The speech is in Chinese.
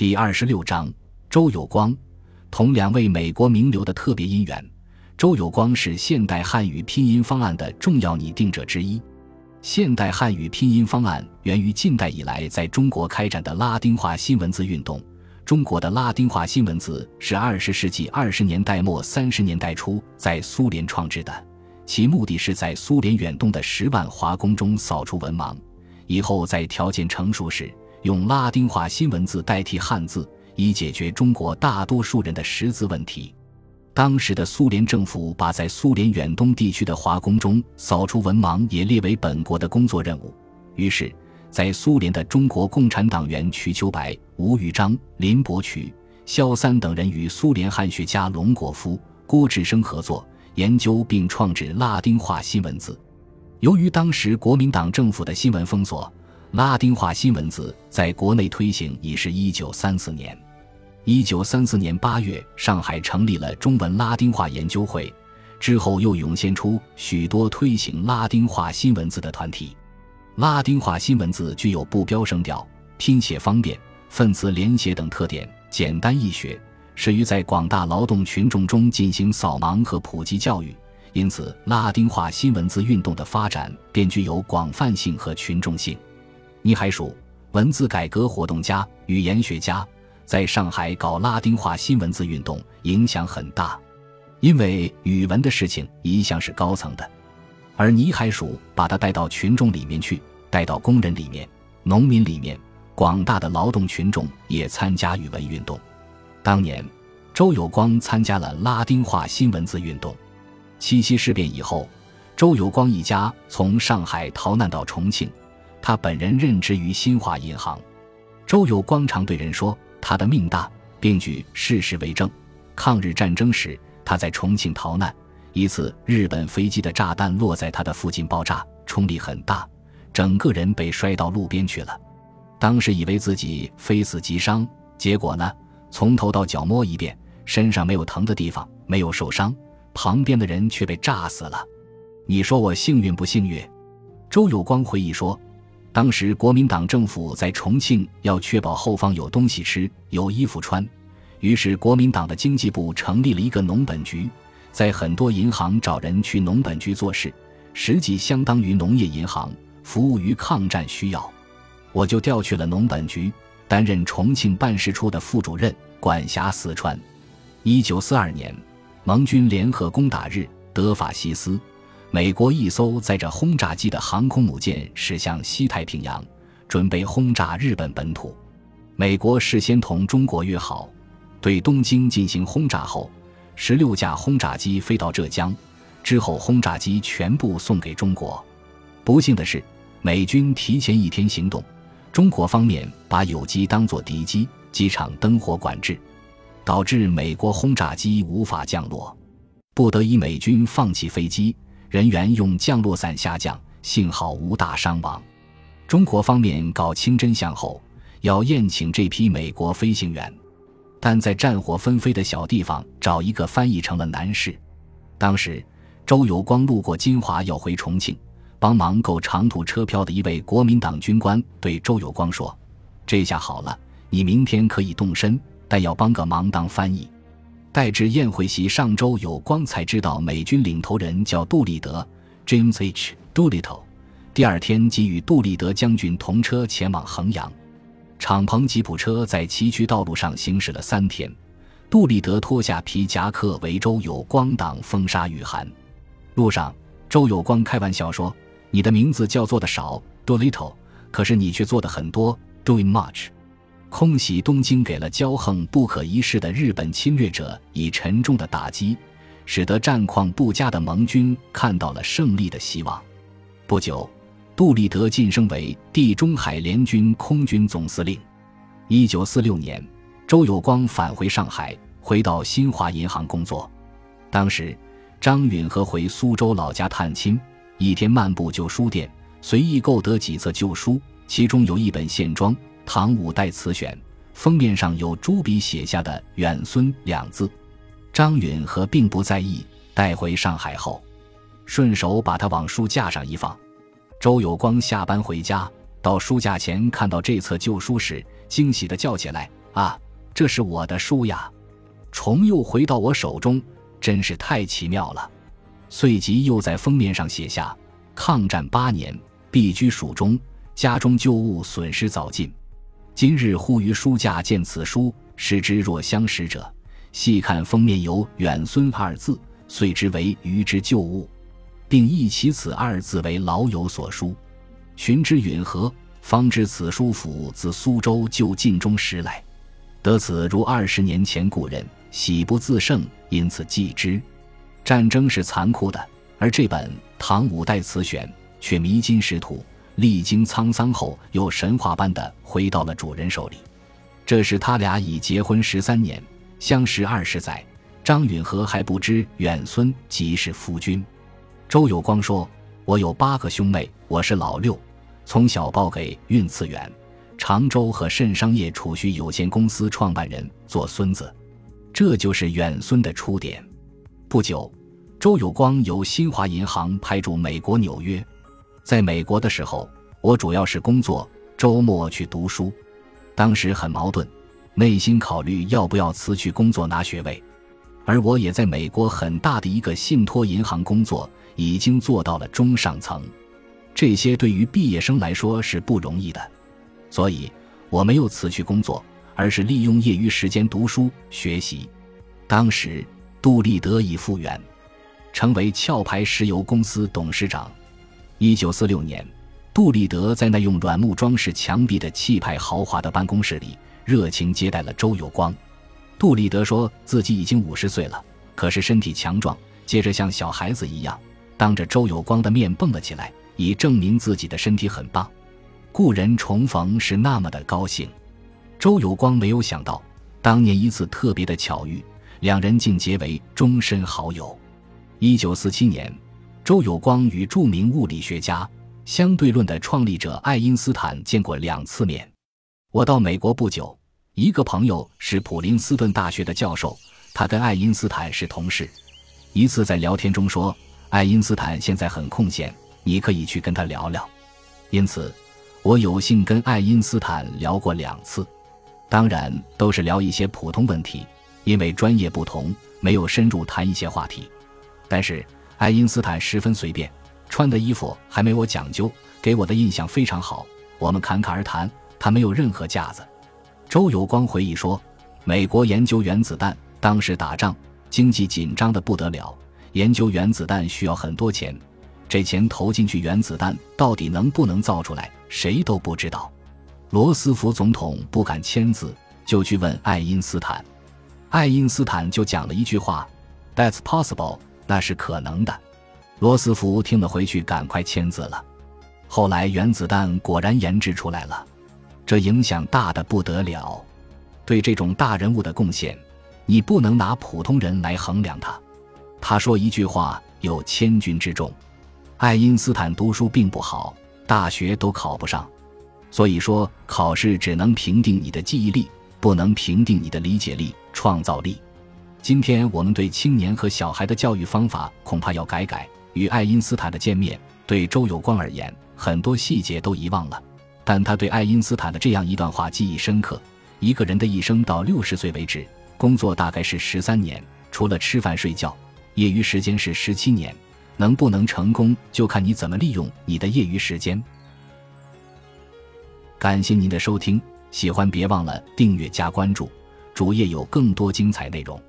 第二十六章，周有光同两位美国名流的特别姻缘。周有光是现代汉语拼音方案的重要拟定者之一。现代汉语拼音方案源于近代以来在中国开展的拉丁化新文字运动。中国的拉丁化新文字是二十世纪二十年代末三十年代初在苏联创制的，其目的是在苏联远东的十万华工中扫除文盲，以后在条件成熟时用拉丁化新文字代替汉字，以解决中国大多数人的识字问题。当时的苏联政府把在苏联远东地区的华工中扫除文盲也列为本国的工作任务，于是。在苏联的中国共产党员瞿秋白、吴玉章、林伯渠、萧三等人与苏联汉学家龙果夫、郭志生合作研究并创制拉丁化新文字。由于当时国民党政府的新闻封锁，拉丁化新文字在国内推行已是一九三四年。一九三四年八月，上海成立了中文拉丁化研究会，之后又涌现出许多推行拉丁化新文字的团体。拉丁化新文字具有不标声调、拼写方便、分词连写等特点，简单易学，适于在广大劳动群众中进行扫盲和普及教育。因此，拉丁化新文字运动的发展便具有广泛性和群众性。倪海曙，文字改革活动家、语言学家，在上海搞拉丁化新文字运动，影响很大。因为语文的事情一向是高层的，而倪海曙把他带到群众里面去。带到工人里面、农民里面，广大的劳动群众也参加语文运动。当年，周有光参加了拉丁化新文字运动。七七事变以后，周有光一家从上海逃难到重庆，他本人任职于新华银行。周有光常对人说：“他的命大，并举事实为证。抗日战争时，他在重庆逃难，一次日本飞机的炸弹落在他的附近爆炸，冲力很大。”整个人被摔到路边去了，当时以为自己非死即伤，结果呢，从头到脚摸一遍，身上没有疼的地方，没有受伤，旁边的人却被炸死了。你说我幸运不幸运？周有光回忆说，当时国民党政府在重庆要确保后方有东西吃，有衣服穿，于是国民党的经济部成立了一个农本局，在很多银行找人去农本局做事，实际相当于农业银行。服务于抗战需要，我就调去了农本局，担任重庆办事处的副主任，管辖四川。一九四二年，盟军联合攻打日德法西斯，美国一艘载着轰炸机的航空母舰驶向西太平洋，准备轰炸日本本土。美国事先同中国约好，对东京进行轰炸后，十六架轰炸机飞到浙江，之后轰炸机全部送给中国。不幸的是。美军提前一天行动，中国方面把有机当作敌机，机场灯火管制，导致美国轰炸机无法降落，不得已美军放弃飞机，人员用降落伞下降，幸好无大伤亡。中国方面搞清真相后，要宴请这批美国飞行员，但在战火纷飞的小地方找一个翻译成了难事。当时，周有光路过金华，要回重庆。帮忙购长途车票的一位国民党军官对周有光说：“这下好了，你明天可以动身，但要帮个忙当翻译。”待至宴会席上，周有光才知道美军领头人叫杜立德 （James H. Doolittle）。第二天即与杜立德将军同车前往衡阳。敞篷吉普车在崎岖道路上行驶了三天，杜立德脱下皮夹克为周有光挡风沙雨寒。路上，周有光开玩笑说。你的名字叫做的少，do little，可是你却做的很多，doing much。空袭东京给了骄横不可一世的日本侵略者以沉重的打击，使得战况不佳的盟军看到了胜利的希望。不久，杜立德晋升为地中海联军空军总司令。一九四六年，周有光返回上海，回到新华银行工作。当时，张允和回苏州老家探亲。一天漫步旧书店，随意购得几册旧书，其中有一本线装《唐五代词选》，封面上有朱笔写下的“远孙”两字。张允和并不在意，带回上海后，顺手把它往书架上一放。周有光下班回家，到书架前看到这册旧书时，惊喜地叫起来：“啊，这是我的书呀！重又回到我手中，真是太奇妙了。遂即又在封面上写下：“抗战八年，避居蜀中，家中旧物损失早尽。今日忽于书架见此书，视之若相识者。细看封面有‘远孙’二字，遂知为余之旧物，并忆其此二字为老友所书。寻之允和，方知此书府自苏州就晋中时来。得此如二十年前故人，喜不自胜，因此记之。”战争是残酷的，而这本《唐五代词选》却弥金石土，历经沧桑后又神话般的回到了主人手里。这时他俩已结婚十三年，相识二十载。张允和还不知远孙即是夫君。周有光说：“我有八个兄妹，我是老六，从小报给运次远，常州和慎商业储蓄有限公司创办人做孙子，这就是远孙的出点。”不久，周有光由新华银行派驻美国纽约。在美国的时候，我主要是工作，周末去读书。当时很矛盾，内心考虑要不要辞去工作拿学位。而我也在美国很大的一个信托银行工作，已经做到了中上层。这些对于毕业生来说是不容易的，所以我没有辞去工作，而是利用业余时间读书学习。当时。杜立德已复原，成为壳牌石油公司董事长。一九四六年，杜立德在那用软木装饰墙壁的气派豪华的办公室里，热情接待了周有光。杜立德说自己已经五十岁了，可是身体强壮，接着像小孩子一样，当着周有光的面蹦了起来，以证明自己的身体很棒。故人重逢是那么的高兴。周有光没有想到，当年一次特别的巧遇。两人竟结为终身好友。一九四七年，周有光与著名物理学家、相对论的创立者爱因斯坦见过两次面。我到美国不久，一个朋友是普林斯顿大学的教授，他跟爱因斯坦是同事。一次在聊天中说，爱因斯坦现在很空闲，你可以去跟他聊聊。因此，我有幸跟爱因斯坦聊过两次，当然都是聊一些普通问题。因为专业不同，没有深入谈一些话题。但是爱因斯坦十分随便，穿的衣服还没我讲究，给我的印象非常好。我们侃侃而谈，他没有任何架子。周有光回忆说：“美国研究原子弹，当时打仗，经济紧张的不得了，研究原子弹需要很多钱。这钱投进去，原子弹到底能不能造出来，谁都不知道。罗斯福总统不敢签字，就去问爱因斯坦。”爱因斯坦就讲了一句话：“That's possible，那是可能的。”罗斯福听了回去，赶快签字了。后来原子弹果然研制出来了，这影响大的不得了。对这种大人物的贡献，你不能拿普通人来衡量他。他说一句话有千钧之重。爱因斯坦读书并不好，大学都考不上，所以说考试只能评定你的记忆力。不能评定你的理解力、创造力。今天我们对青年和小孩的教育方法恐怕要改改。与爱因斯坦的见面，对周有光而言，很多细节都遗忘了，但他对爱因斯坦的这样一段话记忆深刻：一个人的一生到六十岁为止，工作大概是十三年，除了吃饭睡觉，业余时间是十七年。能不能成功，就看你怎么利用你的业余时间。感谢您的收听。喜欢别忘了订阅加关注，主页有更多精彩内容。